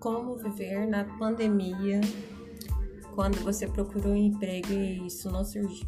Como viver na pandemia quando você procurou um emprego e isso não surgiu?